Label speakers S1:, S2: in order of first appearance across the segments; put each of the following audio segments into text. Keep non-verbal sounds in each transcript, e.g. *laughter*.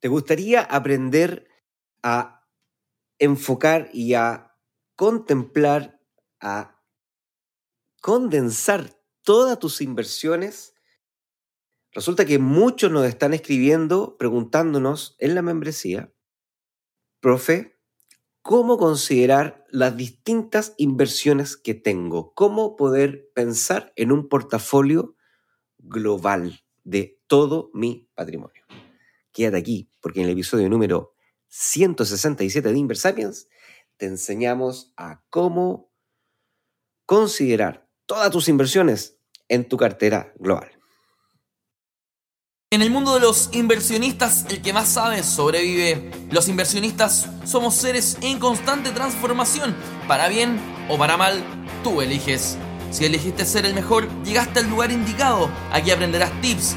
S1: ¿Te gustaría aprender a enfocar y a contemplar, a condensar todas tus inversiones? Resulta que muchos nos están escribiendo preguntándonos en la membresía, profe, ¿cómo considerar las distintas inversiones que tengo? ¿Cómo poder pensar en un portafolio global de todo mi patrimonio? Quédate aquí, porque en el episodio número 167 de Inversapiens te enseñamos a cómo considerar todas tus inversiones en tu cartera global.
S2: En el mundo de los inversionistas, el que más sabe sobrevive. Los inversionistas somos seres en constante transformación. Para bien o para mal, tú eliges. Si elegiste ser el mejor, llegaste al lugar indicado. Aquí aprenderás tips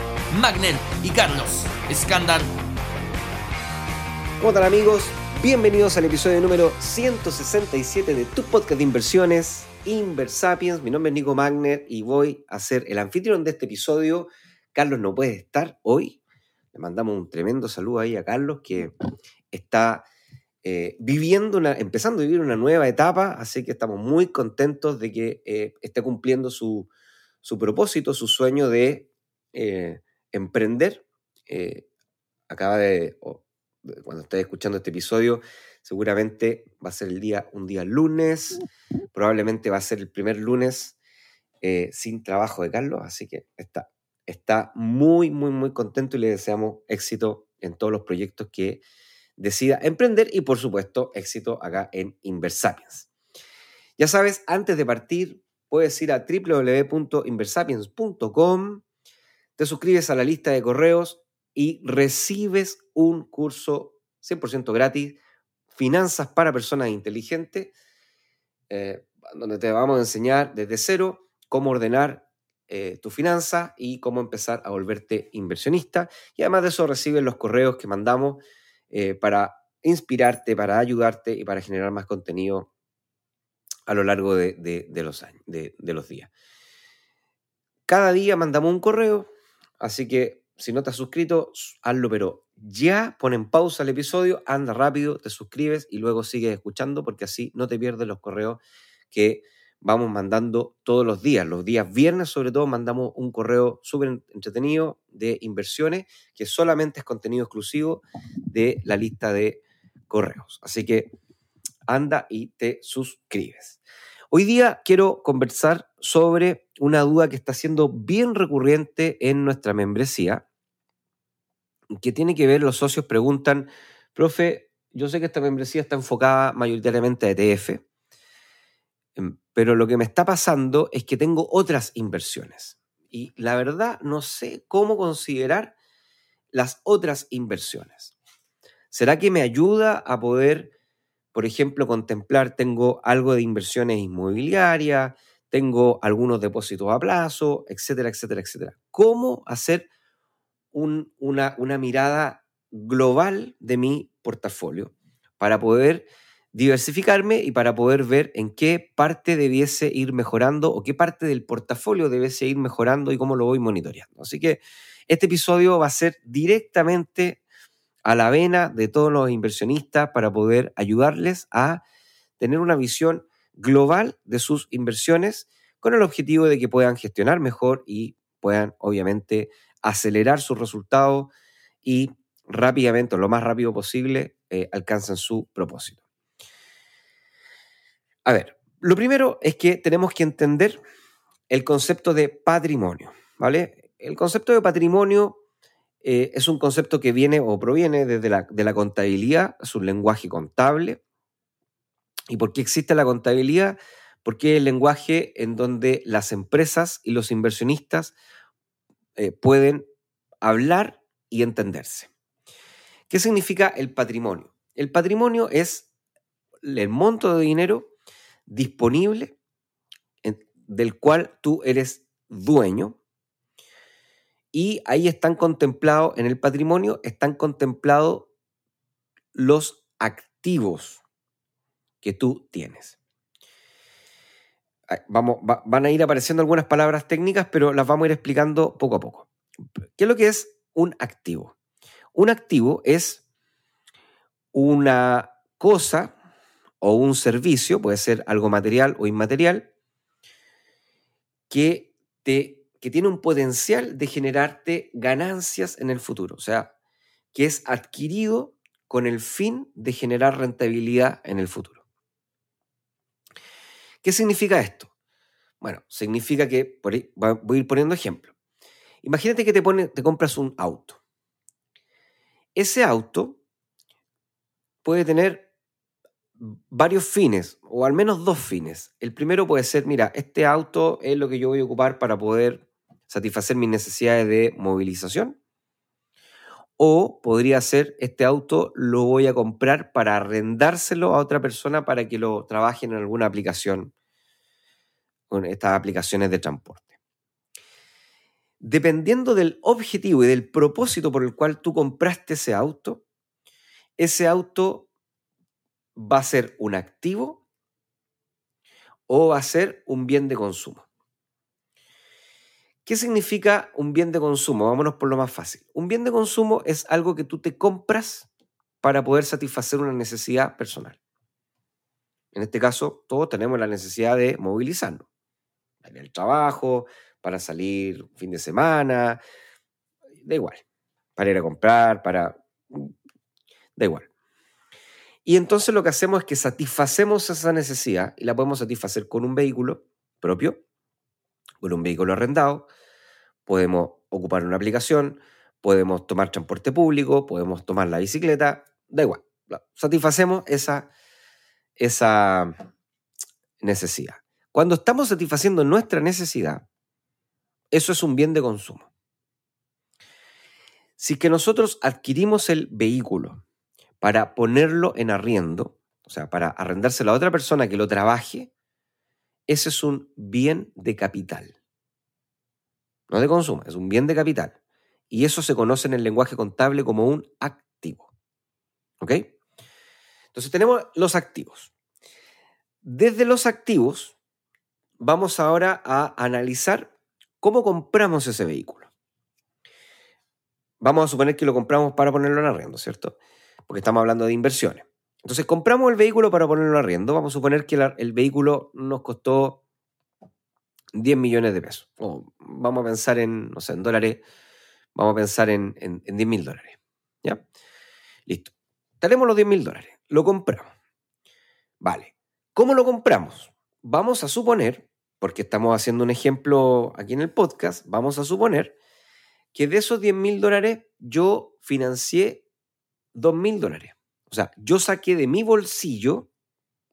S2: Magner y Carlos Escándalo.
S1: ¿Cómo están amigos? Bienvenidos al episodio número 167 de tu podcast de inversiones, Inversapiens. Mi nombre es Nico Magner y voy a ser el anfitrión de este episodio. Carlos no puede estar hoy. Le mandamos un tremendo saludo ahí a Carlos que está eh, viviendo una, empezando a vivir una nueva etapa, así que estamos muy contentos de que eh, esté cumpliendo su, propósito, su sueño de eh, emprender. Eh, acaba de, cuando estés escuchando este episodio, seguramente va a ser el día, un día lunes, probablemente va a ser el primer lunes eh, sin trabajo de Carlos, así que está, está muy, muy, muy contento y le deseamos éxito en todos los proyectos que decida emprender y por supuesto éxito acá en Inversapiens. Ya sabes, antes de partir, puedes ir a www.inversapiens.com te suscribes a la lista de correos y recibes un curso 100% gratis, Finanzas para Personas Inteligentes, eh, donde te vamos a enseñar desde cero cómo ordenar eh, tu finanza y cómo empezar a volverte inversionista. Y además de eso recibes los correos que mandamos eh, para inspirarte, para ayudarte y para generar más contenido a lo largo de, los años, de los días. Cada día mandamos un correo Así que si no te has suscrito, hazlo, pero ya pon en pausa el episodio, anda rápido, te suscribes y luego sigues escuchando porque así no te pierdes los correos que vamos mandando todos los días. Los días viernes, sobre todo, mandamos un correo súper entretenido de inversiones que solamente es contenido exclusivo de la lista de correos. Así que anda y te suscribes. Hoy día quiero conversar sobre una duda que está siendo bien recurrente en nuestra membresía, que tiene que ver, los socios preguntan, profe, yo sé que esta membresía está enfocada mayoritariamente a ETF, em, pero lo que me está pasando es que tengo otras inversiones. Y la verdad no sé cómo considerar las otras inversiones. ¿Será que me ayuda a poder, por ejemplo, contemplar, tengo algo de inversiones inmobiliarias, tengo algunos depósitos a plazo, etcétera, etcétera, etcétera. ¿Cómo hacer una, una mirada global de mi portafolio para poder diversificarme y para poder ver en qué parte debiese ir mejorando o qué parte del portafolio debiese ir mejorando y cómo lo voy monitoreando. Así que este episodio va a ser directamente a la vena de todos los inversionistas para poder ayudarles a tener una visión global de sus inversiones con el objetivo de que puedan gestionar mejor y puedan obviamente acelerar sus resultados y rápidamente, o lo más rápido posible, eh, alcancen su propósito. A ver, lo primero es que tenemos que entender el concepto de patrimonio, ¿vale? El concepto de patrimonio eh, es un concepto que viene o proviene desde la, de la contabilidad, es un lenguaje contable, ¿Y por qué existe la contabilidad? Porque es el lenguaje en donde las empresas y los inversionistas eh, pueden hablar y entenderse. ¿Qué significa el patrimonio? El patrimonio es el monto de dinero disponible del cual tú eres dueño y ahí están contemplados, en el patrimonio están contemplados los activos que tú tienes. Vamos, van a ir apareciendo algunas palabras técnicas, pero las vamos a ir explicando poco a poco. ¿Qué es lo que es un activo? Un activo es una cosa o un servicio, puede ser algo material o inmaterial, que te que tiene un potencial de generarte ganancias en el futuro, o sea, que es adquirido con el fin de generar rentabilidad en el futuro. ¿Qué significa esto? Bueno, significa que, voy a ir poniendo ejemplo. Imagínate que te, te compras un auto. Ese auto puede tener varios fines, o al menos dos fines. El primero puede ser, mira, este auto es lo que yo voy a ocupar para poder satisfacer mis necesidades de movilización. O podría ser, este auto lo voy a comprar para arrendárselo a otra persona para que lo trabaje en alguna aplicación, con estas aplicaciones de transporte. Dependiendo del objetivo y del propósito por el cual tú compraste ese auto, ese auto va a ser un activo o va a ser un bien de consumo. ¿Qué significa un bien de consumo? Vámonos por lo más fácil. Un bien de consumo es algo que tú te compras para poder satisfacer una necesidad personal. En este caso, todos tenemos la necesidad de movilizarnos. Para al trabajo, para salir un fin de semana, da igual. Para ir a comprar, para... Da igual. Y entonces lo que hacemos es que satisfacemos esa necesidad y la podemos satisfacer con un vehículo propio con un vehículo arrendado, podemos ocupar una aplicación, podemos tomar transporte público, podemos tomar la bicicleta, da igual. Satisfacemos esa, esa necesidad. Cuando estamos satisfaciendo nuestra necesidad, eso es un bien de consumo. Si que nosotros adquirimos el vehículo para ponerlo en arriendo, o sea, para arrendárselo a otra persona que lo trabaje, ese es un bien de capital. No de consumo, es un bien de capital. Y eso se conoce en el lenguaje contable como un activo. ¿Ok? Entonces tenemos los activos. Desde los activos vamos ahora a analizar cómo compramos ese vehículo. Vamos a suponer que lo compramos para ponerlo en arriendo, ¿cierto? Porque estamos hablando de inversiones. Entonces compramos el vehículo para ponerlo en arriendo. Vamos a suponer que el vehículo nos costó 10 millones de pesos. O vamos a pensar en, no sé, en dólares. Vamos a pensar en, en, 10 mil dólares. ¿Ya? Listo. Tenemos los 10 mil dólares. Lo compramos. Vale. ¿Cómo lo compramos? Vamos a suponer, porque estamos haciendo un ejemplo aquí en el podcast, vamos a suponer que de esos 10 mil dólares yo financié 2 mil dólares. O sea, yo saqué de mi bolsillo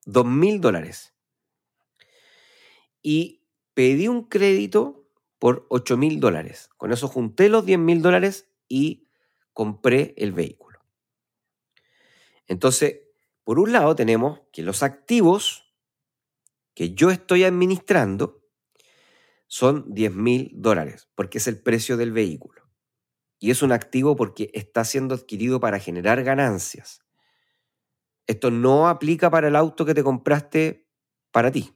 S1: dos mil dólares y pedí un crédito por 8 mil dólares. Con eso junté los 10 mil dólares y compré el vehículo. Entonces, por un lado tenemos que los activos que yo estoy administrando son 10 mil dólares, porque es el precio del vehículo. Y es un activo porque está siendo adquirido para generar ganancias. Esto no aplica para el auto que te compraste para ti.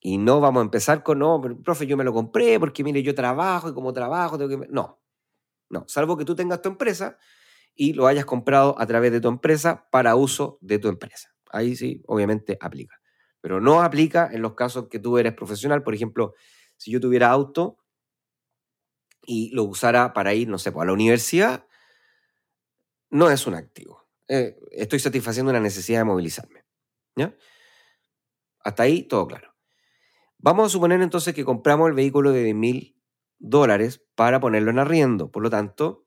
S1: Y no vamos a empezar con, no, profe, yo me lo compré porque mire, yo trabajo y como trabajo tengo que... No, no, salvo que tú tengas tu empresa y lo hayas comprado a través de tu empresa para uso de tu empresa. Ahí sí, obviamente aplica. Pero no aplica en los casos que tú eres profesional. Por ejemplo, si yo tuviera auto y lo usara para ir, no sé, pues, a la universidad, no es un activo. Eh, estoy satisfaciendo una necesidad de movilizarme. ¿ya? Hasta ahí todo claro. Vamos a suponer entonces que compramos el vehículo de mil dólares para ponerlo en arriendo. Por lo tanto,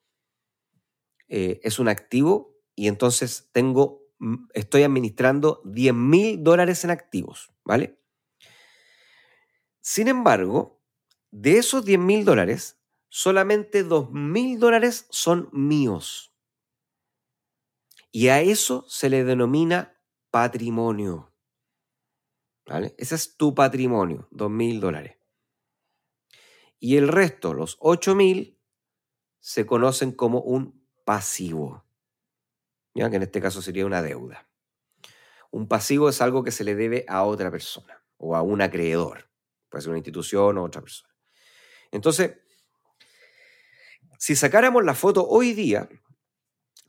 S1: eh, es un activo y entonces tengo, mm, estoy administrando 10 mil dólares en activos, ¿vale? Sin embargo, de esos 10 mil dólares, solamente 2 mil dólares son míos. Y a eso se le denomina patrimonio. ¿Vale? Ese es tu patrimonio, mil dólares. Y el resto, los ocho mil, se conocen como un pasivo. ¿Ya? Que en este caso sería una deuda. Un pasivo es algo que se le debe a otra persona o a un acreedor. Puede ser una institución o otra persona. Entonces, si sacáramos la foto hoy día,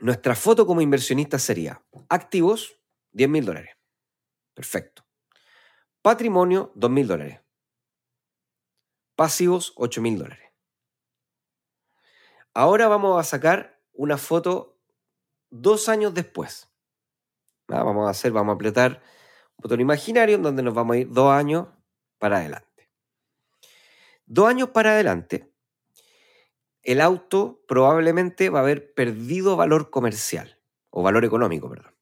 S1: nuestra foto como inversionista sería activos, 10 mil dólares. Perfecto. Patrimonio, 2 mil dólares. Pasivos, 8 mil dólares. Ahora vamos a sacar una foto dos años después. Ah, vamos a hacer, vamos a apretar un botón imaginario en donde nos vamos a ir dos años para adelante. Dos años para adelante, el auto probablemente va a haber perdido valor comercial o valor económico, perdón.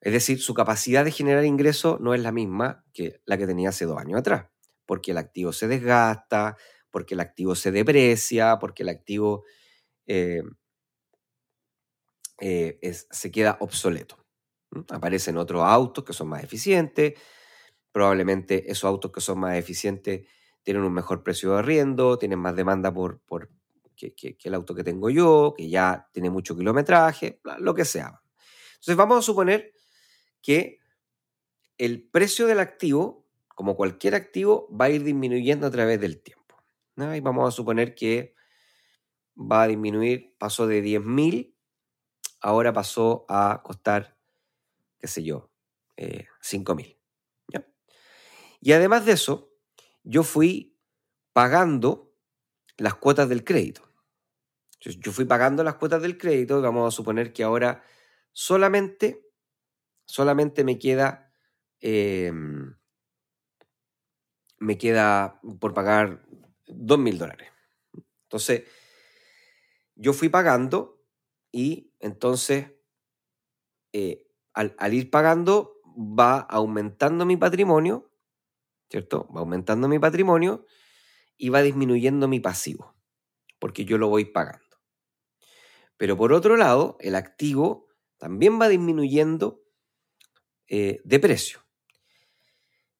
S1: Es decir, su capacidad de generar ingreso no es la misma que la que tenía hace dos años atrás, porque el activo se desgasta, porque el activo se deprecia, porque el activo eh, eh, se queda obsoleto. Aparecen otros autos que son más eficientes, probablemente esos autos que son más eficientes tienen un mejor precio de arriendo, tienen más demanda por que, el auto que tengo yo, que ya tiene mucho kilometraje, lo que sea. Entonces vamos a suponer que el precio del activo, como cualquier activo, va a ir disminuyendo a través del tiempo. Y vamos a suponer que va a disminuir, pasó de 10.000, ahora pasó a costar, qué sé yo, eh, 5.000. Y además de eso, yo fui pagando las cuotas del crédito. Yo fui pagando las cuotas del crédito y vamos a suponer que ahora solamente, solamente me queda, em, me queda por pagar dos mil dólares. Entonces, yo fui pagando y entonces, eh, al, al, ir pagando, va aumentando mi patrimonio, ¿cierto? Va aumentando mi patrimonio y va disminuyendo mi pasivo, porque yo lo voy pagando. Pero por otro lado, el activo también va disminuyendo eh, de precio.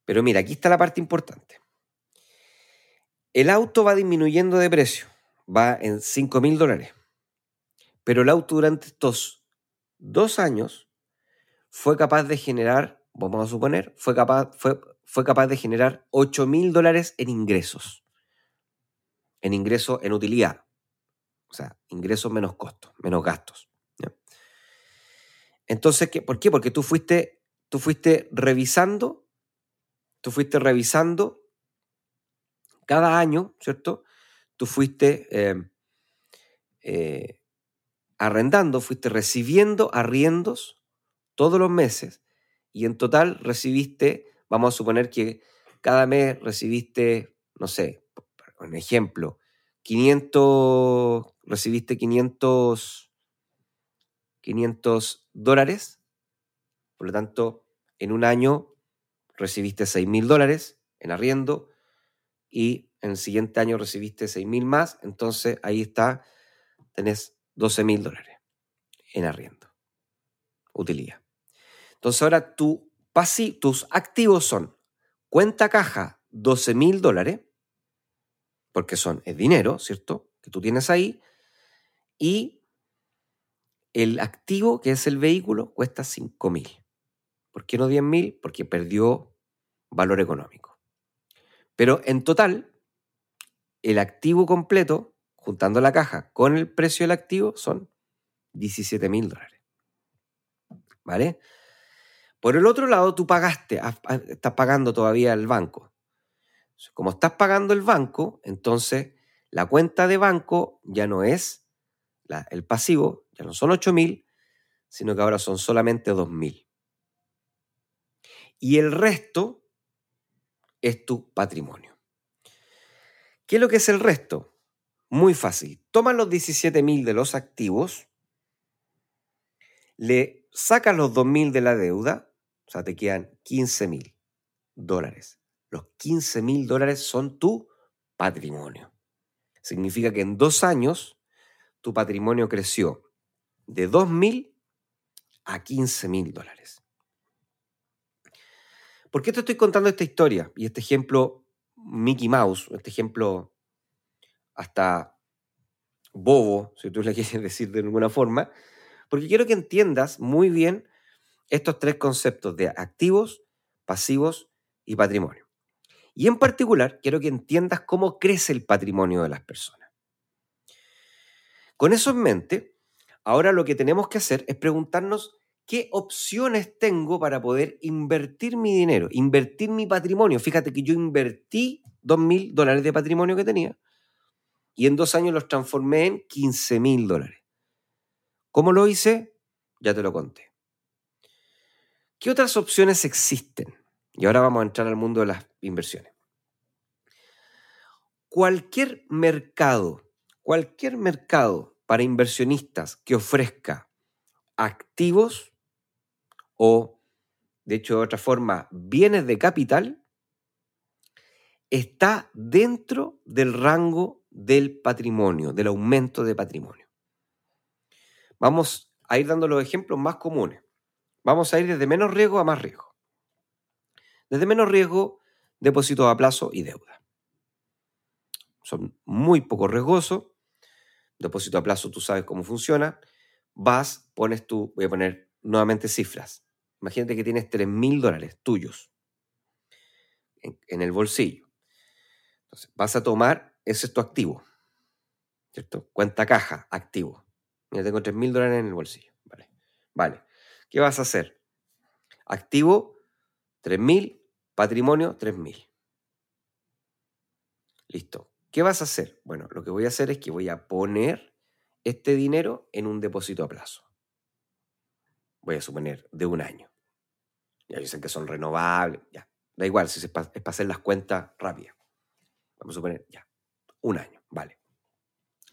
S1: Pero mira, aquí está la parte importante. El auto va disminuyendo de precio, va en 5 mil dólares. Pero el auto durante estos dos años fue capaz de generar, vamos a suponer, fue capaz, fue, fue capaz de generar 8 mil dólares en ingresos. En ingresos, en utilidad. O sea, ingresos menos costos, menos gastos. Entonces, ¿qué, ¿por qué? Porque tú fuiste, tú fuiste revisando, tú fuiste revisando cada año, ¿cierto? Tú fuiste em, eh, arrendando, fuiste recibiendo arriendos todos los meses y en total recibiste, vamos a suponer que cada mes recibiste, no sé, un ejemplo, 500, recibiste 500, 500 dólares, por lo tanto, en un año recibiste 6 mil dólares en arriendo y en el siguiente año recibiste 6 mil más, entonces ahí está, tenés 12 mil dólares en arriendo, utilidad. Entonces ahora tu tus activos son cuenta caja 12 mil dólares, porque son, es dinero, ¿cierto? Que tú tienes ahí, y el activo, que es el vehículo, cuesta 5 mil. ¿Por qué no 10 mil? Porque perdió valor económico. Pero en total, el activo completo, juntando la caja con el precio del activo, son 17 mil dólares. ¿Vale? Por el otro lado, tú pagaste, estás pagando todavía el banco. Como estás pagando el banco, entonces la cuenta de banco ya no es el pasivo, ya no son 8 mil, sino que ahora son solamente 2 mil. Y el resto es tu patrimonio. ¿Qué es lo que es el resto? Muy fácil. Toma los 17 mil de los activos, le sacas los 2 mil de la deuda, o sea, te quedan 15 mil dólares. Los 15 mil dólares son tu patrimonio. Significa que en dos años tu patrimonio creció de 2 mil a 15 mil dólares. ¿Por qué te estoy contando esta historia y este ejemplo Mickey Mouse, este ejemplo hasta bobo, si tú le *laughs* quieres decir de alguna forma? Porque quiero que entiendas muy bien estos tres conceptos de activos, pasivos y patrimonio. Y en particular, quiero que entiendas cómo crece el patrimonio de las personas. Con eso en mente, ahora lo que tenemos que hacer es preguntarnos qué opciones tengo para poder invertir mi dinero, invertir mi patrimonio. Fíjate que yo invertí 2 mil dólares de patrimonio que tenía y en dos años los transformé en 15 mil dólares. ¿Cómo lo hice? Ya te lo conté. ¿Qué otras opciones existen? Y ahora vamos a entrar al mundo de las inversiones. Cualquier mercado, cualquier mercado para inversionistas que ofrezca activos o, de hecho, de otra forma, bienes de capital, está dentro del rango del patrimonio, del aumento de patrimonio. Vamos a ir dando los ejemplos más comunes. Vamos a ir desde menos riesgo a más riesgo. Desde menos riesgo, depósitos a plazo y deuda. Son muy poco riesgosos. Depósito a plazo, tú sabes cómo funciona. Vas, pones tú, voy a poner nuevamente cifras. Imagínate que tienes 3 mil dólares tuyos en, el bolsillo. Entonces, vas a tomar, ese es tu activo. ¿Cierto? Cuenta caja, activo. Mira, tengo 3 mil dólares en el bolsillo. Vale. Vale. ¿Qué vas a hacer? Activo, 3 mil Patrimonio, 3.000. Listo. ¿Qué vas a hacer? Bueno, lo que voy a hacer es que voy a poner este dinero en un depósito a plazo. Voy a suponer de un año. Ya dicen que son renovables, ya. Da igual si es para, hacer las cuentas rápidas. Vamos a suponer, ya, un año, vale.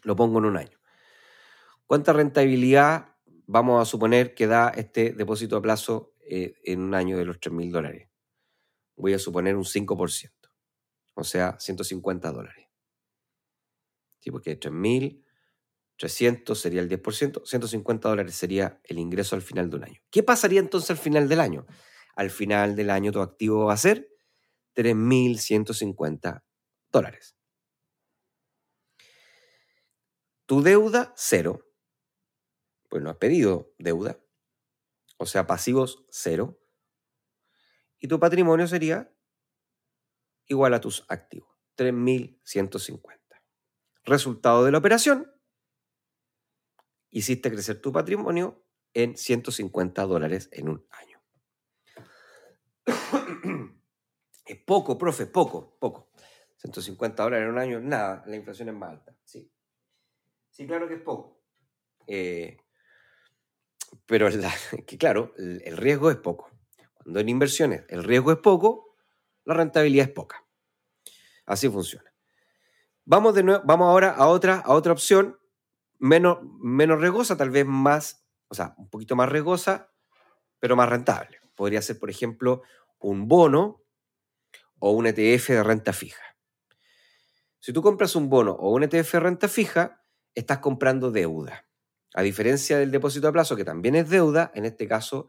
S1: Lo pongo en un año. ¿Cuánta rentabilidad vamos a suponer que da este depósito a plazo eh, en un año de los 3 mil dólares? Voy a suponer un 5%, o sea, 150 dólares. ¿Sí? Porque 3.300 sería el 10%, 150 dólares sería el ingreso al final de un año. ¿Qué pasaría entonces al final del año? Al final del año tu activo va a ser 3.150 dólares. Tu deuda, cero. Pues no has pedido deuda. O sea, pasivos, cero y tu patrimonio sería igual a tus activos, 3.150. Resultado de la operación, hiciste crecer tu patrimonio en 150 dólares en un año. *coughs* es poco, profe, poco, poco. 150 dólares en un año, nada, la inflación es más alta. Sí, claro que es poco. Eh, pero *laughs* que claro, el riesgo es poco. En inversiones el riesgo es poco, la rentabilidad es poca. Así funciona. Vamos, de nuevo, vamos ahora a otra, a otra opción menos, menos riesgosa, tal vez más, o sea, un poquito más riesgosa, pero más rentable. Podría ser, por ejemplo, un bono o un ETF de renta fija. Si tú compras un bono o un ETF de renta fija, estás comprando deuda. A diferencia del depósito a plazo, que también es deuda, en este caso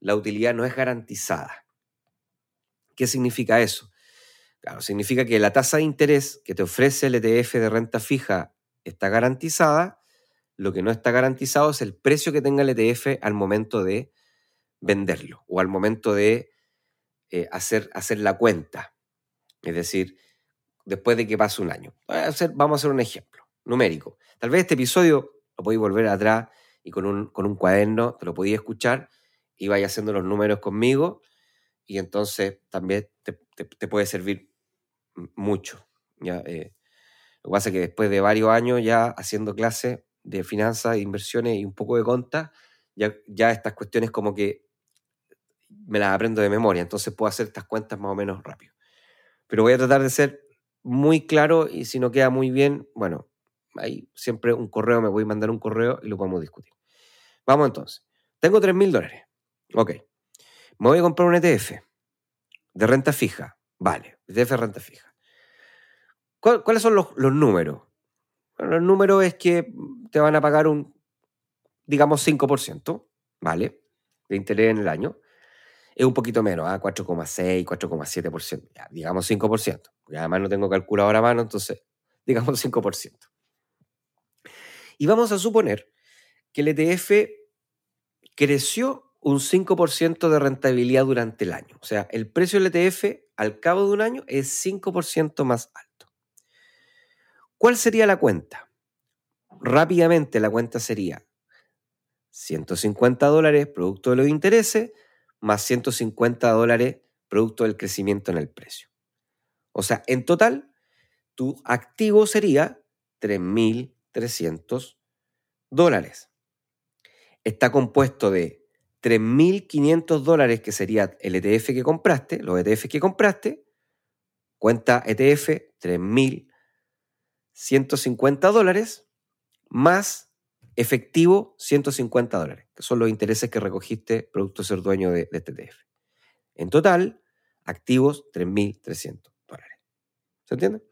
S1: la utilidad no es garantizada. ¿Qué significa eso? Claro, significa que la tasa de interés que te ofrece el ETF de renta fija está garantizada. Lo que no está garantizado es el precio que tenga el ETF al momento de venderlo o al momento de eh, hacer, hacer la cuenta. Es decir, después de que pase un año. vamos a hacer un ejemplo numérico. Tal vez este episodio lo podéis volver atrás y con un, con un cuaderno te lo podéis escuchar y vaya haciendo los números conmigo y entonces también te, puede servir mucho. ¿ya? Eh, lo que pasa es que después de varios años ya haciendo clases de finanzas, inversiones y un poco de conta, ya, ya estas cuestiones como que me las aprendo de memoria, entonces puedo hacer estas cuentas más o menos rápido. Pero voy a tratar de ser muy claro y si no queda muy bien, bueno, ahí siempre un correo, me voy a mandar un correo y lo podemos discutir. Vamos entonces. Tengo 3 mil dólares. Ok. Me voy a comprar un ETF de renta fija. Vale, ETF de renta fija. ¿Cuáles son los, números? Bueno, los números es que te van a pagar un, digamos, 5%. ¿Vale? de interés en el año. Es un poquito menos, ¿ah? 4,6, 4,7%, ya, digamos 5%. Porque además no tengo calculadora a mano, entonces *laughs* digamos 5%. Y vamos a suponer que el ETF creció un 5% de rentabilidad durante el año. O sea, el precio del ETF al cabo de un año es 5% más alto. ¿Cuál sería la cuenta? Rápidamente la cuenta sería 150 dólares producto de los intereses más 150 dólares producto del crecimiento en el precio. O sea, en total, tu activo sería 3.300 dólares. Está compuesto de 3.500 dólares, que sería el ETF que compraste, los ETF que compraste, cuenta ETF 3.150 dólares, más efectivo 150 dólares, que son los intereses que recogiste producto ser dueño de, este ETF. En total, activos 3.300 dólares. ¿Se entiende?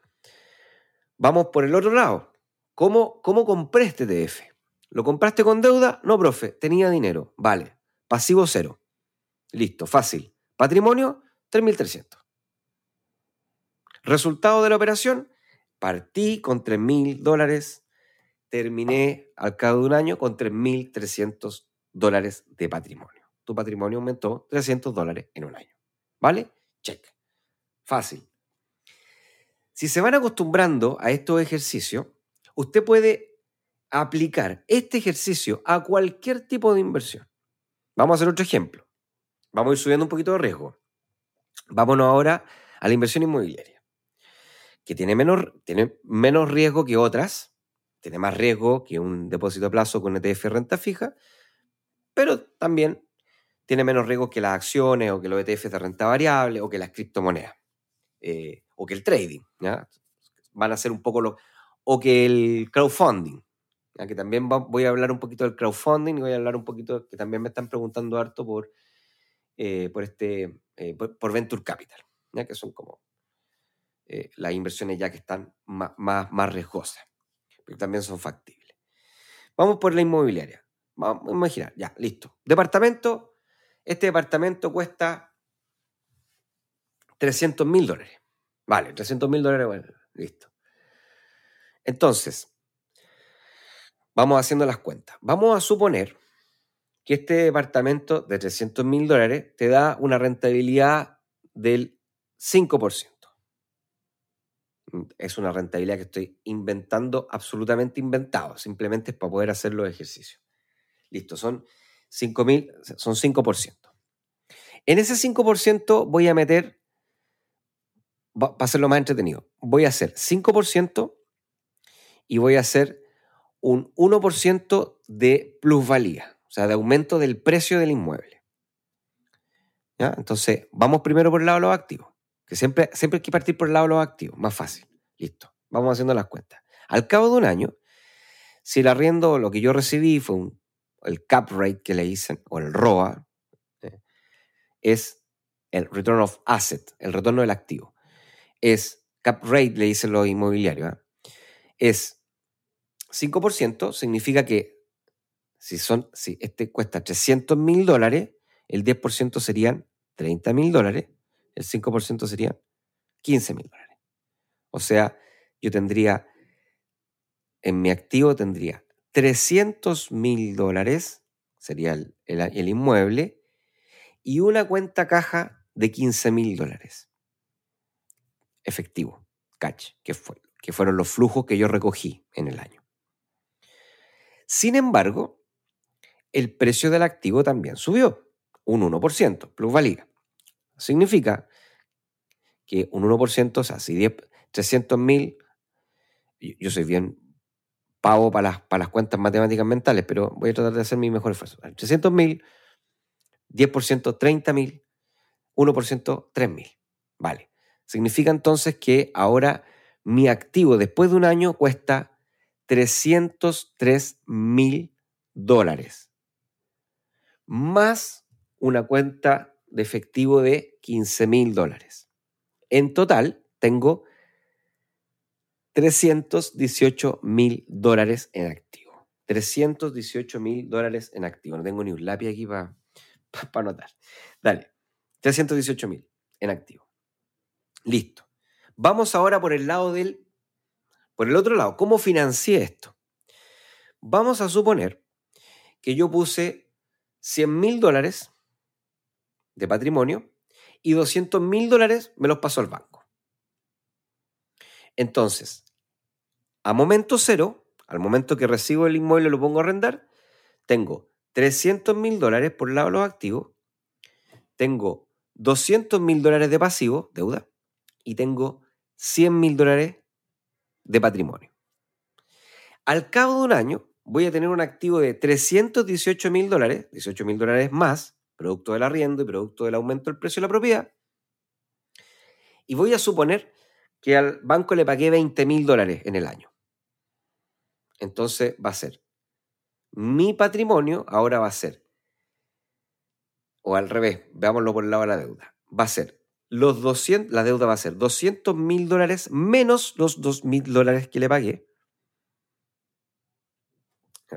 S1: Vamos por el otro lado. ¿Cómo, ¿Cómo compré este ETF? ¿Lo compraste con deuda? No, profe, tenía dinero. Vale. Pasivo cero. Listo, fácil. Patrimonio, 3.300. Resultado de la operación, partí con 3.000 dólares terminé al cabo de un año con 3.300 dólares de patrimonio. Tu patrimonio aumentó 300 dólares en un año. ¿Vale? Check. Fácil. Si se van acostumbrando a estos ejercicios, usted puede aplicar este ejercicio a cualquier tipo de inversión. Vamos a hacer otro ejemplo. Vamos a ir subiendo un poquito de riesgo. Vámonos ahora a la inversión inmobiliaria, que tiene menos, tiene menos riesgo que otras, tiene más riesgo que un depósito a plazo con ETF renta fija, pero también tiene menos riesgo que las acciones o que los ETFs de renta variable o que las criptomonedas eh, o que el trading. Van a ser un poco lo... o que el crowdfunding. Que también voy a hablar un poquito del crowdfunding y voy a hablar un poquito, que también me están preguntando harto por, eh, por, este, eh, por, Venture Capital, ¿ya? que son como las inversiones ya que están más, más, más riesgosas pero también son factibles. Vamos por la inmobiliaria. Vamos a imaginar, ya, listo. Departamento, este departamento cuesta 300 mil dólares. Vale, 300 mil dólares, bueno, listo. Entonces, vamos haciendo las cuentas. Vamos a suponer que este departamento de 300 mil dólares te da una rentabilidad del 5% es una rentabilidad que estoy inventando, absolutamente inventado, simplemente es para poder hacer los ejercicios. Listo, son 5 son 5%. En ese 5% voy a meter, va a ser lo más entretenido, voy a hacer 5% y voy a hacer un 1% de plusvalía, o sea, de aumento del precio del inmueble. ¿Ya? Entonces, vamos primero por el lado de los activos. Que siempre, siempre hay que partir por el lado de los activos, más fácil. Listo, vamos haciendo las cuentas. Al cabo de un año, si el arriendo, lo que yo recibí fue un, el cap rate que le dicen, o el ROA, eh, es el return of asset, el retorno del activo. Es cap rate, le dicen los inmobiliarios, ¿eh? es 5%, significa que si, son, si este cuesta 300 mil dólares, el 10% serían 30 mil dólares el 5% sería 15 mil dólares. O sea, yo tendría, en mi activo tendría 300 mil dólares, sería el, inmueble, y una cuenta caja de 15 mil dólares. Efectivo, catch, que, fue, que fueron los flujos que yo recogí en el año. Sin embargo, el precio del activo también subió, un 1%, plusvalía. Significa que un 1%, o sea, si 10, 300 mil, yo soy bien pavo para las, para las cuentas matemáticas mentales, pero voy a tratar de hacer mi mejor esfuerzo. 300 mil, 10%, 30 mil, 1%, 3 mil. Vale. Significa entonces que ahora mi activo después de un año cuesta 303 mil dólares. Más una cuenta de efectivo de 15 mil dólares. En total, tengo 318 mil dólares en activo. 318 mil dólares en activo. No tengo ni un lápiz aquí para para anotar. Dale, 318 mil en activo. Listo. Vamos ahora por el lado del, por el otro lado, ¿cómo financié esto? Vamos a suponer que yo puse 100 mil dólares de patrimonio y 200 mil dólares me los pasó al banco. Entonces, a momento cero, al momento que recibo el inmueble y lo pongo a arrendar, tengo 300 mil dólares por el lado de los activos, tengo 200 mil dólares de pasivo, deuda, y tengo 100 mil dólares de patrimonio. Al cabo de un año, voy a tener un activo de 318 mil dólares, 18 mil dólares más, producto del arriendo y producto del aumento del precio de la propiedad. Y voy a suponer que al banco le pagué 20 mil dólares en el año. Entonces va a ser, mi patrimonio ahora va a ser, o al revés, veámoslo por el lado de la deuda, va a ser, los 200, la deuda va a ser 200 mil dólares menos los 2 mil dólares que le pagué,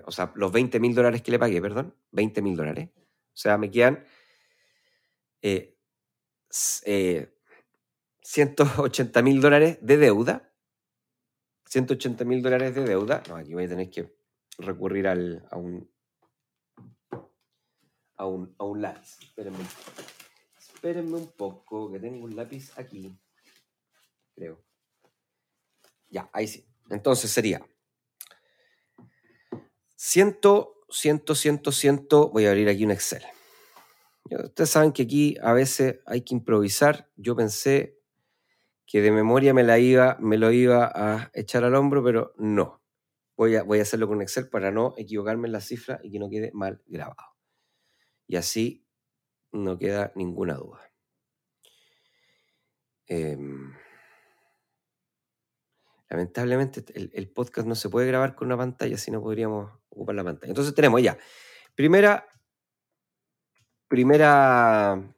S1: o sea, los 20 mil dólares que le pagué, perdón, 20 mil dólares. O sea, me quedan eh, eh, 180 mil dólares de deuda. 180 mil dólares de deuda. No, aquí voy a tener que recurrir al, a un a un, a. Espérenme. Espérenme un poco, que tengo un lápiz aquí. Creo. Ya, ahí sí. Entonces sería 100, 100, 100, 100. Voy a abrir aquí un Excel. Ustedes saben que aquí a veces hay que improvisar. Yo pensé que de memoria me, la iba, me lo iba a echar al hombro, pero no. Voy a, voy a hacerlo con Excel para no equivocarme en la cifra y que no quede mal grabado. Y así no queda ninguna duda. Em, lamentablemente el, podcast no se puede grabar con una pantalla, si no podríamos ocupar la pantalla. Entonces tenemos ya, primera, primera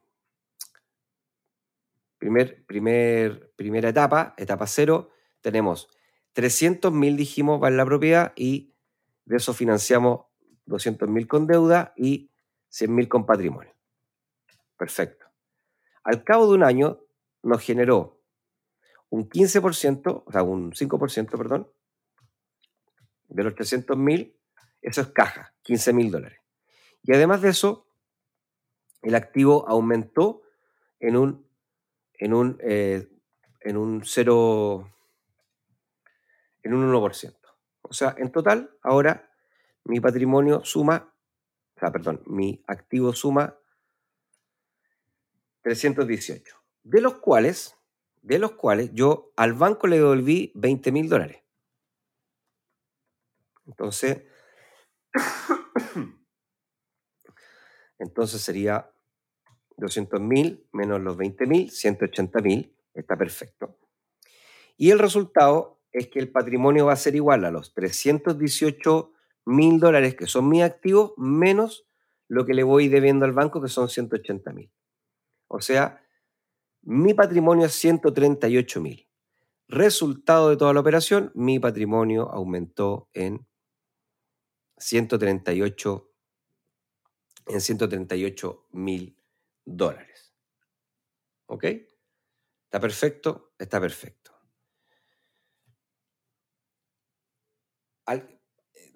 S1: Primer, primer, primera etapa, etapa cero, tenemos 300.000 dijimos en la propiedad y de eso financiamos 200.000 con deuda y 100.000 con patrimonio. Perfecto. Al cabo de un año nos generó un 15%, o sea, un 5%, perdón, de los 300.000, eso es caja, 15.000 dólares. Y además de eso, el activo aumentó en un en un, eh, en un 0, en un 1%. O sea, en total, ahora mi patrimonio suma, o sea, perdón, mi activo suma 318, de los cuales, de los cuales yo al banco le devolví 20 mil dólares. Entonces, *coughs* entonces sería 200.000 menos los 20.000, 180.000, está perfecto. Y el resultado es que el patrimonio va a ser igual a los 318 mil dólares que son mis activos menos lo que le voy debiendo al banco que son 180 mil. O sea, mi patrimonio es 138 mil. Resultado de toda la operación, mi patrimonio aumentó en 138 en 138 mil dólares. ¿Ok? ¿Está perfecto? Está perfecto.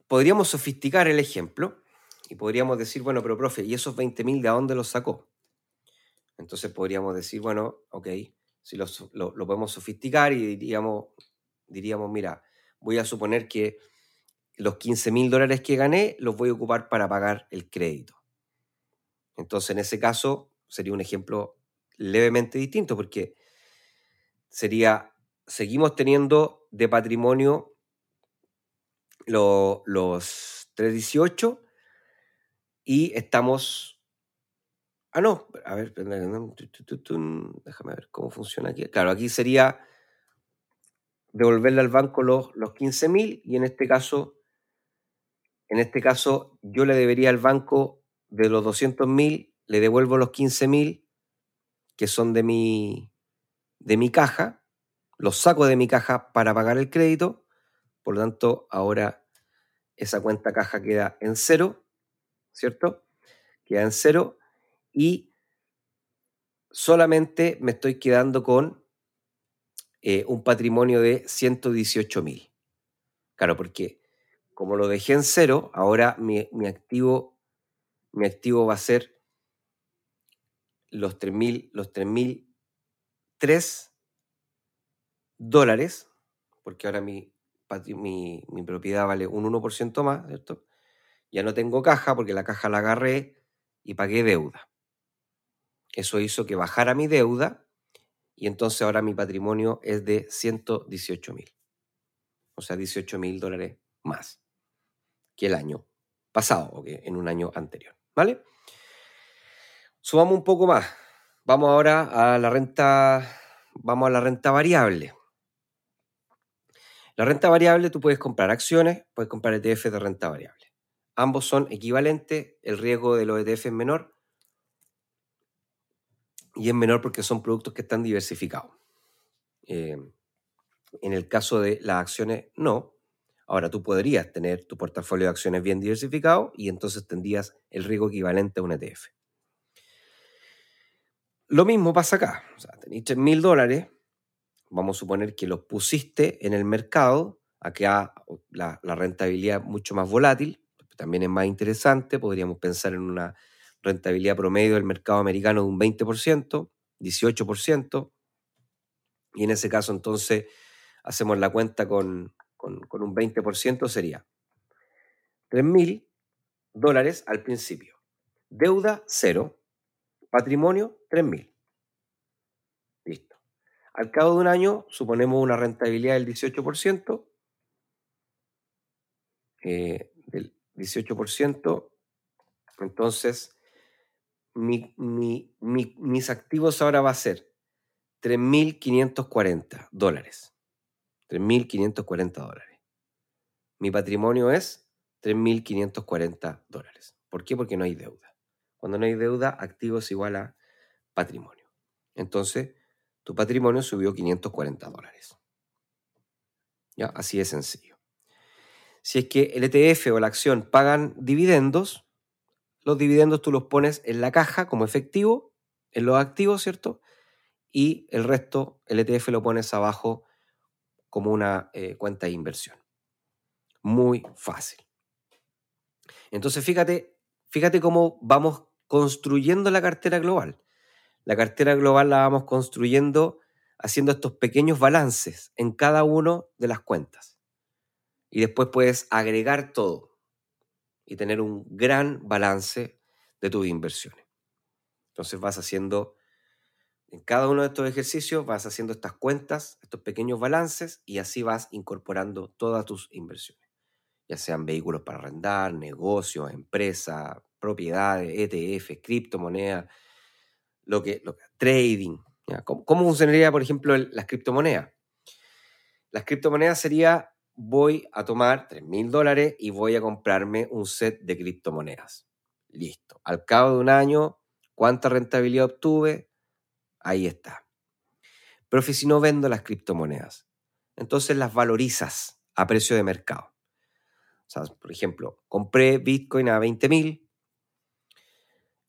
S1: podríamos sofisticar el ejemplo y podríamos decir, bueno, pero profe, ¿y esos 20.000 de dónde los sacó? Entonces podríamos decir, bueno, ok, si lo, lo, podemos sofisticar y diríamos, diríamos, mira, voy a suponer que los 15.000 dólares que gané los voy a ocupar para pagar el crédito. Entonces, en ese caso, sería un ejemplo levemente distinto porque sería, seguimos teniendo de patrimonio los 318 y estamos... Ah, no, a ver, déjame ver cómo funciona aquí. Claro, aquí sería devolverle al banco los, los 15.000 y en este caso, en este caso yo le debería al banco de los 200.000 le devuelvo los 15 mil que son de mi, de mi caja, los saco de mi caja para pagar el crédito, por lo tanto ahora esa cuenta caja queda en cero, ¿cierto? Queda en cero y solamente me estoy quedando con eh, un patrimonio de 118 mil. Claro, porque como lo dejé en cero, ahora mi, activo, mi activo va a ser los 3.000 los 3.003 dólares, porque ahora mi, mi, mi propiedad vale un 1% más, ¿cierto? Ya no tengo caja porque la caja la agarré y pagué deuda. Eso hizo que bajara mi deuda y entonces ahora mi patrimonio es de 118 mil. O sea, 18 mil dólares más que el año pasado o que en un año anterior. ¿Vale? Subamos un poco más. Vamos ahora a la renta, vamos a la renta variable. La renta variable tú puedes comprar acciones, puedes comprar ETF de renta variable. Ambos son equivalentes, el riesgo de los ETF es menor y es menor porque son productos que están diversificados. Eh, en el caso de las acciones, no. Ahora tú podrías tener tu portafolio de acciones bien diversificado y entonces tendrías el riesgo equivalente a un ETF. Lo mismo pasa acá. O sea, tenéis 3 mil dólares, vamos a suponer que los pusiste en el mercado, acá la, la rentabilidad mucho más volátil, también es más interesante, podríamos pensar en una rentabilidad promedio del mercado americano de un 20%, 18%, y en ese caso entonces hacemos la cuenta con, con, un 20%, sería 3 mil dólares al principio. Deuda, cero. Patrimonio, 3 mil. Listo. Al cabo de un año, suponemos una rentabilidad del 18%, eh, del 18%, entonces mis activos ahora va a ser 3.540 dólares. 3.540 dólares. Mi patrimonio es 3.540 dólares. ¿Por qué? Porque no hay deuda. Cuando no hay deuda, activo es igual a patrimonio. Entonces, tu patrimonio subió 540 dólares. ¿Ya? Así de sencillo. Si es que el ETF o la acción pagan dividendos, los dividendos tú los pones en la caja como efectivo, en los activos, ¿cierto? Y el resto, el ETF lo pones abajo como una eh, cuenta de inversión. Muy fácil. Entonces, fíjate, fíjate cómo vamos construyendo la cartera global. La cartera global la vamos construyendo haciendo estos pequeños balances en cada una de las cuentas. Y después puedes agregar todo y tener un gran balance de tus inversiones. Entonces vas haciendo, en cada uno de estos ejercicios, vas haciendo estas cuentas, estos pequeños balances y así vas incorporando todas tus inversiones, ya sean vehículos para arrendar, negocios, empresas, propiedades, ETF, criptomonedas, lo que, lo trading. ¿Cómo, ¿Cómo, funcionaría, por ejemplo, las criptomonedas? Las criptomonedas sería voy a tomar 3 mil dólares y voy a comprarme un set de criptomonedas. Listo. Al cabo de un año, ¿cuánta rentabilidad obtuve? Ahí está. Pero si no vendo las criptomonedas, entonces las valorizas a precio de mercado. O sea, por ejemplo, compré Bitcoin a 20 mil,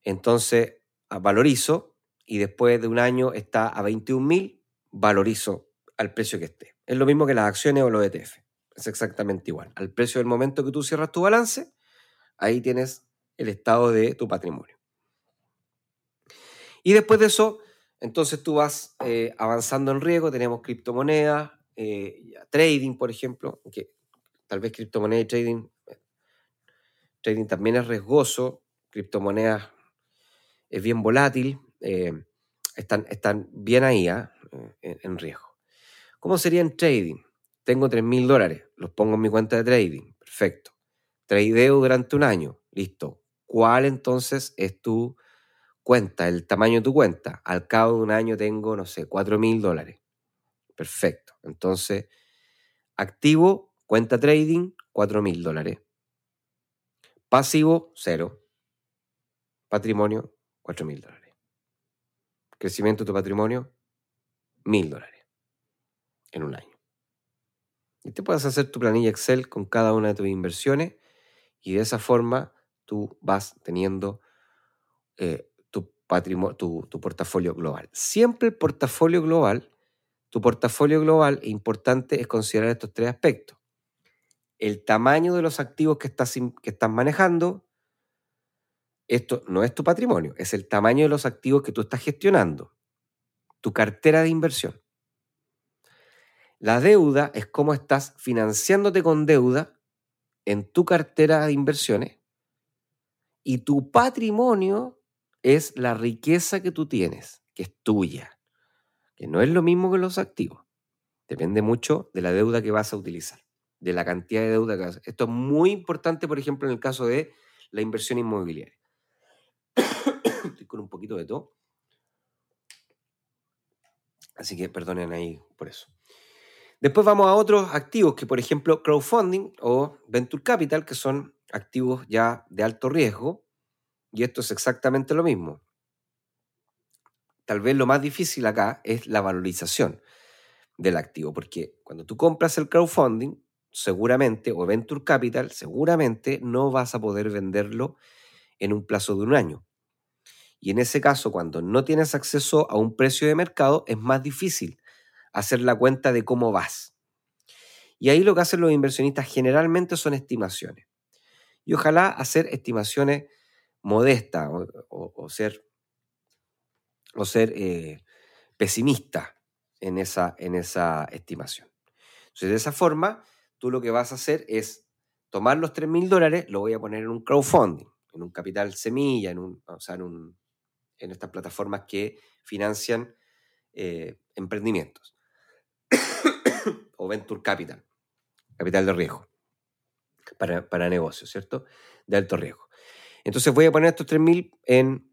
S1: entonces ah, valorizo y después de un año está a 21 mil, valorizo al precio que esté. Es lo mismo que las acciones o los ETF. Es exactamente igual. Al precio del momento que tú cierras tu balance, ahí tienes el estado de tu patrimonio. Y después de eso, entonces tú vas eh, avanzando en riesgo, tenemos criptomonedas, eh, trading, por ejemplo, que tal vez criptomonedas y trading, trading también es riesgoso, criptomonedas es bien volátil, eh, están, están bien ahí ¿ah? en, en riesgo. ¿Cómo sería en trading? Tengo 3 mil dólares, los pongo en mi cuenta de trading. Perfecto. Tradeo durante un año. Listo. ¿Cuál entonces es tu cuenta, el tamaño de tu cuenta? Al cabo de un año tengo, no sé, 4 mil dólares. Perfecto. Entonces, activo, cuenta trading, 4 mil dólares. Pasivo, cero. Patrimonio, 4 mil dólares. Crecimiento de tu patrimonio, mil dólares en un año. Y te puedes hacer tu planilla Excel con cada una de tus inversiones y de esa forma tú vas teniendo eh, tu tu, portafolio global. Siempre el portafolio global, tu portafolio global, importante es considerar estos tres aspectos. El tamaño de los activos que estás, que estás manejando, esto no es tu patrimonio, es el tamaño de los activos que tú estás gestionando, tu cartera de inversión. La deuda es cómo estás financiándote con deuda en tu cartera de inversiones y tu patrimonio es la riqueza que tú tienes, que es tuya, que no es lo mismo que los activos. Depende mucho de la deuda que vas a utilizar, de la cantidad de deuda que vas a Esto es muy importante, por ejemplo, en el caso de la inversión inmobiliaria. *coughs* Estoy con un poquito de todo. Así que perdonen ahí por eso. Después vamos a otros activos que, por ejemplo, crowdfunding o venture capital, que son activos ya de alto riesgo. Y esto es exactamente lo mismo. Tal vez lo más difícil acá es la valorización del activo, porque cuando tú compras el crowdfunding, seguramente, o venture capital, seguramente no vas a poder venderlo en un plazo de un año. Y en ese caso, cuando no tienes acceso a un precio de mercado, es más difícil hacer la cuenta de cómo vas. Y ahí lo que hacen los inversionistas generalmente son estimaciones. Y ojalá hacer estimaciones modestas o, ser, o ser eh, pesimista en esa, en esa estimación. Entonces, de esa forma, tú lo que vas a hacer es tomar los 3 mil dólares, lo voy a poner en un crowdfunding, en un capital semilla, en, un, o sea, en, un, en estas plataformas que financian eh, emprendimientos. *coughs* o Venture Capital, capital de riesgo, para, para negocios, ¿cierto? De alto riesgo. Entonces voy a poner estos 3.000 en,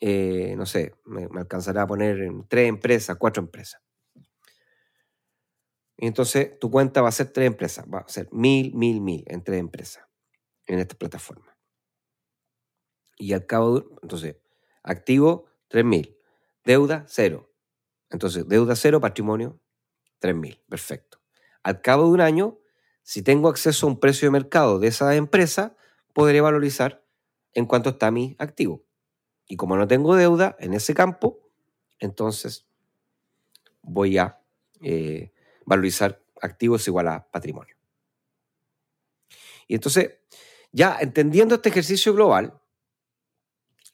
S1: eh, no sé, me, alcanzará a poner en tres empresas, cuatro empresas. Y entonces tu cuenta va a ser tres empresas, va a ser mil, mil, mil en tres empresas en esta plataforma. Y al cabo, entonces, activo 3.000, deuda cero. Entonces, deuda cero, patrimonio 3.000, perfecto. Al cabo de un año, si tengo acceso a un precio de mercado de esa empresa, podré valorizar en cuánto está mi activo. Y como no tengo deuda en ese campo, entonces voy a eh, valorizar activos igual a patrimonio. Y entonces, ya entendiendo este ejercicio global,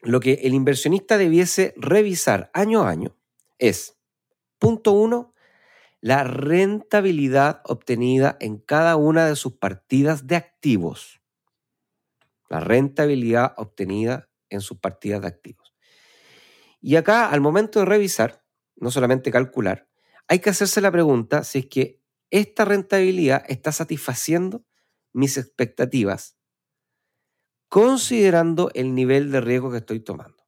S1: lo que el inversionista debiese revisar año a año es, punto uno, la rentabilidad obtenida en cada una de sus partidas de activos. La rentabilidad obtenida en sus partidas de activos. Y acá, al momento de revisar, no solamente calcular, hay que hacerse la pregunta si es que esta rentabilidad está satisfaciendo mis expectativas, considerando el nivel de riesgo que estoy tomando.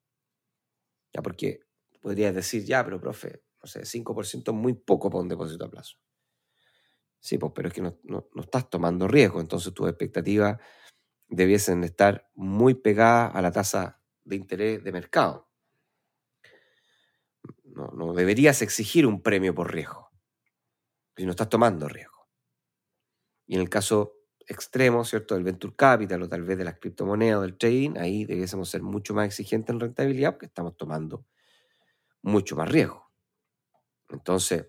S1: Ya, porque podrías decir, ya, pero profe, no sé, 5% es muy poco para un depósito a plazo. Sí, pues, pero es que no, estás tomando riesgo, entonces tus expectativas debiesen estar muy pegadas a la tasa de interés de mercado. No, no deberías exigir un premio por riesgo, si no estás tomando riesgo. Y en el caso extremo, ¿cierto? Del venture capital o tal vez de las criptomonedas o del trading, ahí debiésemos ser mucho más exigentes en rentabilidad porque estamos tomando mucho más riesgo. Entonces,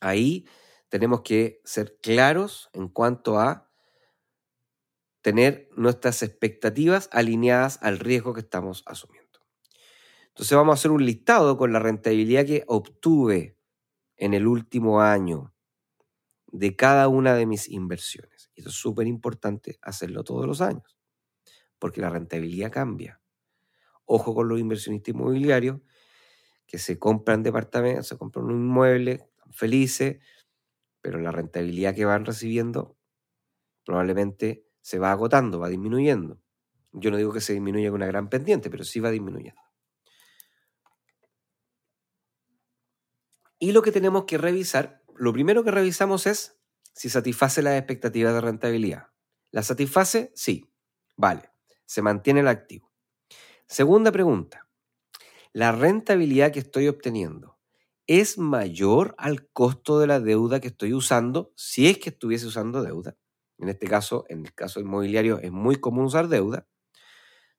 S1: ahí tenemos que ser claros en cuanto a tener nuestras expectativas alineadas al riesgo que estamos asumiendo. Entonces vamos a hacer un listado con la rentabilidad que obtuve en el último año de cada una de mis inversiones. Y eso es súper importante hacerlo todos los años, porque la rentabilidad cambia. Ojo con los inversionistas inmobiliarios que se compran departamentos, se compran un inmueble, felices, pero la rentabilidad que van recibiendo probablemente se va agotando, va disminuyendo. Yo no digo que se disminuya con una gran pendiente, pero sí va disminuyendo. Y lo que tenemos que revisar, lo primero que revisamos es si satisface las expectativas de rentabilidad. ¿La satisface? Sí. Vale. Se mantiene el activo. Segunda pregunta la rentabilidad que estoy obteniendo es mayor al costo de la deuda que estoy usando si es que estuviese usando deuda. En este caso, en el caso inmobiliario es muy común usar deuda.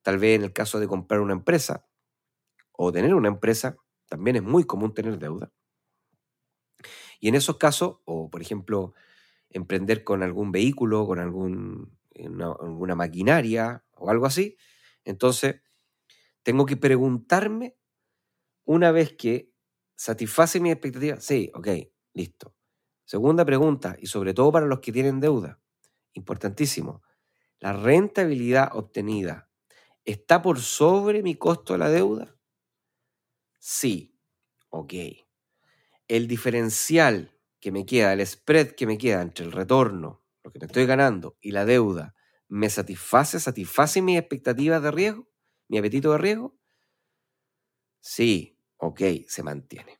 S1: Tal vez en el caso de comprar una empresa, o tener una empresa, también es muy común tener deuda. Y en esos casos, o por ejemplo, emprender con algún vehículo, con algún, alguna maquinaria o algo así, entonces tengo que preguntarme una vez que satisface mi expectativa, sí, ok, listo. Segunda pregunta, y sobre todo para los que tienen deuda, importantísimo, ¿la rentabilidad obtenida está por sobre mi costo de la deuda? Sí, ok. El diferencial que me queda, el spread que me queda entre el retorno, lo que me estoy ganando, y la deuda, ¿me satisface, satisface mis expectativas de riesgo, mi apetito de riesgo? Sí, ok, se mantiene.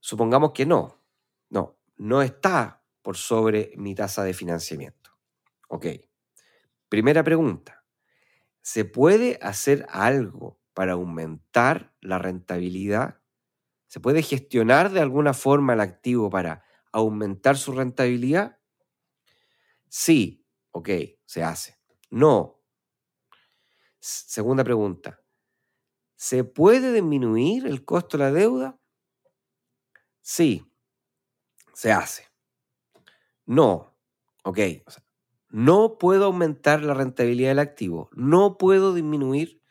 S1: Supongamos que no, no, no está por sobre mi tasa de financiamiento. Ok, primera pregunta, ¿se puede hacer algo para aumentar la rentabilidad? ¿Se puede gestionar de alguna forma el activo para aumentar su rentabilidad? Sí, ok, se hace. No. Segunda pregunta, ¿Se puede disminuir el costo de la deuda? Sí, se hace. No, ok. no puedo aumentar la rentabilidad del activo, no puedo disminuir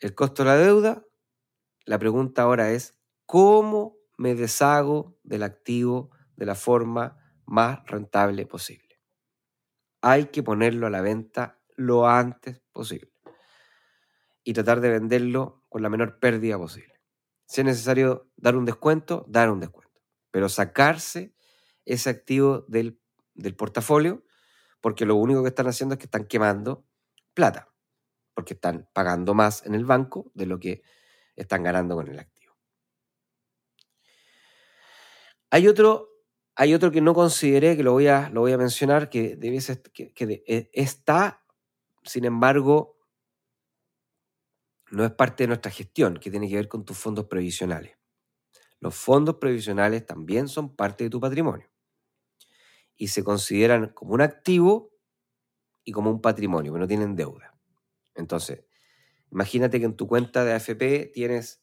S1: el costo de la deuda. La pregunta ahora es, ¿cómo me deshago del activo de la forma más rentable posible? Hay que ponerlo a la venta lo antes posible y tratar de venderlo con la menor pérdida posible. Si es necesario dar un descuento, dar un descuento. Pero sacarse ese activo del, del portafolio, porque lo único que están haciendo es que están quemando plata, porque están pagando más en el banco de lo que están ganando con el activo. Hay otro, hay otro que no consideré, que lo voy a, lo voy a mencionar, que, debiese, que, que eh, está, sin embargo, no es parte de nuestra gestión, que tiene que ver con tus fondos previsionales. Los fondos previsionales también son parte de tu patrimonio y se consideran como un activo y como un patrimonio, que no tienen deuda. Entonces, imagínate que en tu cuenta de AFP tienes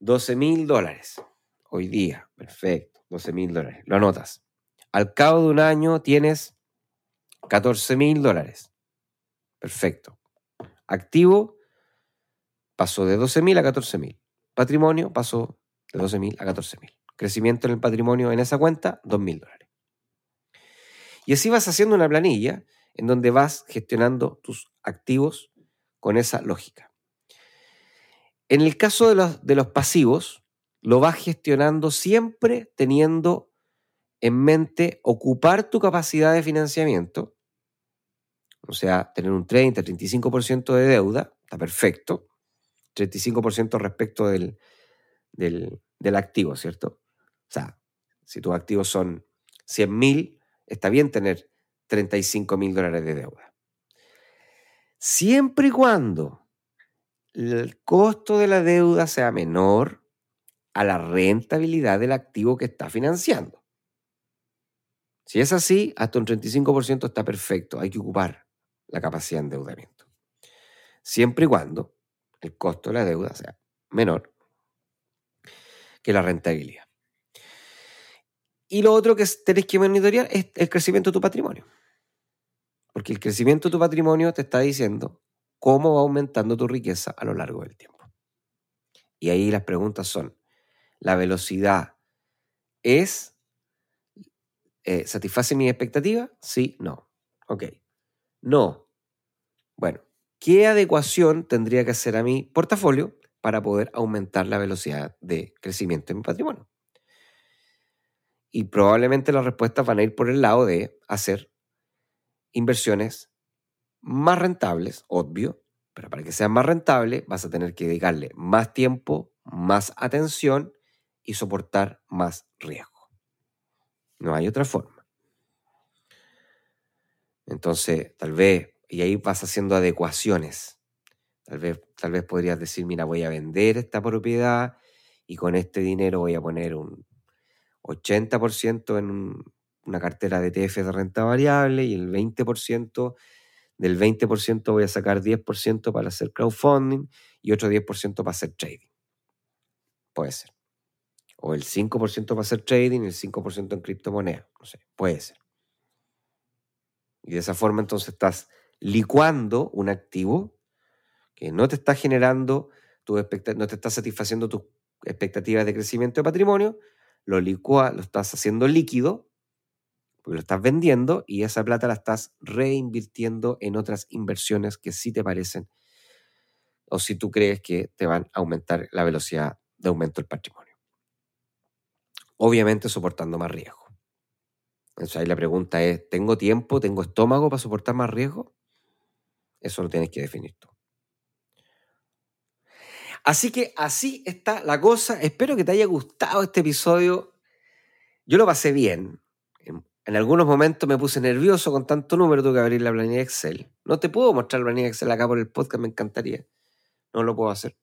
S1: 12 mil dólares hoy día. Perfecto, 12 mil dólares. Lo anotas. Al cabo de un año tienes 14 mil dólares. Perfecto. Activo pasó de 12.000 a 14.000. Patrimonio pasó de 12.000 a 14.000. Crecimiento en el patrimonio en esa cuenta, 2.000 dólares. Y así vas haciendo una planilla en donde vas gestionando tus activos con esa lógica. En el caso de los, de los pasivos, lo vas gestionando siempre teniendo en mente ocupar tu capacidad de financiamiento, o sea, tener un 30, 35% de deuda, está perfecto, 35% respecto del, del, activo, ¿cierto? O sea, si tus activos son 100 mil, está bien tener 35 mil dólares de deuda. Siempre y cuando el costo de la deuda sea menor a la rentabilidad del activo que está financiando. Si es así, hasta un 35% está perfecto. Hay que ocupar la capacidad de endeudamiento. Siempre y cuando el costo de la deuda sea menor que la rentabilidad. Y lo otro que tenés que monitorear es el crecimiento de tu patrimonio. Porque el crecimiento de tu patrimonio te está diciendo cómo va aumentando tu riqueza a lo largo del tiempo. Y ahí las preguntas son, ¿la velocidad es, eh, satisface mi expectativa? Sí, no. Ok. No. Bueno, ¿Qué adecuación tendría que hacer a mi portafolio para poder aumentar la velocidad de crecimiento en mi patrimonio? Y probablemente las respuestas van a ir por el lado de hacer inversiones más rentables, obvio, pero para que sean más rentables vas a tener que dedicarle más tiempo, más atención y soportar más riesgo. No hay otra forma. Entonces, tal vez y ahí vas haciendo adecuaciones. Tal vez, tal vez podrías decir, mira, voy a vender esta propiedad y con este dinero voy a poner un 80% en una cartera de TF de renta variable y el 20% del 20% voy a sacar 10% para hacer crowdfunding y otro 10% para hacer trading. Puede ser. O el 5% para hacer trading y el 5% en criptomonedas. No sé, puede ser. Y de esa forma entonces estás licuando un activo que no te está generando, tu no te está satisfaciendo tus expectativas de crecimiento de patrimonio, lo lo estás haciendo líquido, porque lo estás vendiendo y esa plata la estás reinvirtiendo en otras inversiones que sí te parecen o si tú crees que te van a aumentar la velocidad de aumento del patrimonio. Obviamente soportando más riesgo. Entonces ahí la pregunta es, ¿tengo tiempo, tengo estómago para soportar más riesgo? Eso lo tienes que definir tú. Así que así está la cosa. Espero que te haya gustado este episodio. Yo lo pasé bien. En, algunos momentos me puse nervioso con tanto número, tuve que abrir la planilla Excel. No te puedo mostrar la planilla Excel acá por el podcast, me encantaría. No lo puedo hacer.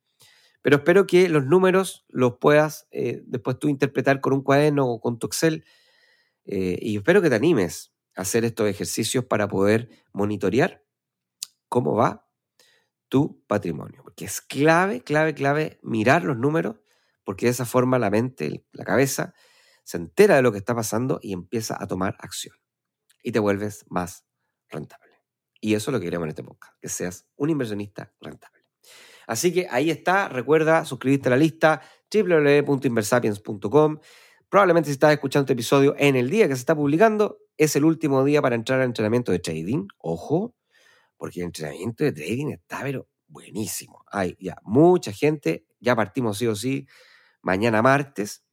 S1: Pero espero que los números los puedas eh, después tú interpretar con un cuaderno o con tu Excel. Eh, y espero que te animes a hacer estos ejercicios para poder monitorear cómo va tu patrimonio. Porque es clave, clave, clave mirar los números, porque de esa forma la mente, la cabeza, se entera de lo que está pasando y empieza a tomar acción. Y te vuelves más rentable. Y eso es lo que queremos en este podcast, que seas un inversionista rentable. Así que ahí está, recuerda suscribirte a la lista www.inversapiens.com. Probablemente si estás escuchando este episodio en el día que se está publicando, es el último día para entrar al entrenamiento de trading. Ojo, porque el entrenamiento de trading está, pero buenísimo. Hay ya mucha gente, ya partimos sí o sí, mañana martes.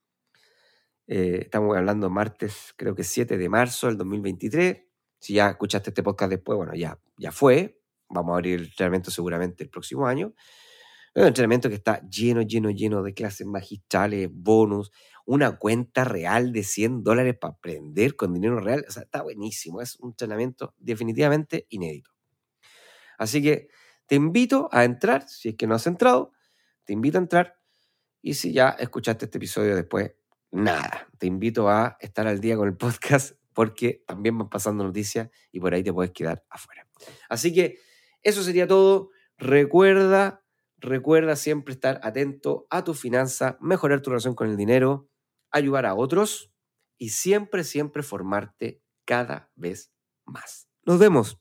S1: Eh, estamos hablando martes, creo que 7 de marzo del 2023. Si ya escuchaste este podcast después, bueno, ya, ya fue. Vamos a abrir el entrenamiento seguramente el próximo año. Un entrenamiento que está lleno, lleno, lleno de clases magistrales, bonus, una cuenta real de 100 dólares para aprender con dinero real. O sea, está buenísimo. Es un entrenamiento definitivamente inédito. Así que te invito a entrar, si es que no has entrado, te invito a entrar. Y si ya escuchaste este episodio después, nada, te invito a estar al día con el podcast porque también van pasando noticias y por ahí te puedes quedar afuera. Así que eso sería todo. Recuerda, recuerda siempre estar atento a tu finanza, mejorar tu relación con el dinero, ayudar a otros y siempre, siempre formarte cada vez más. Nos vemos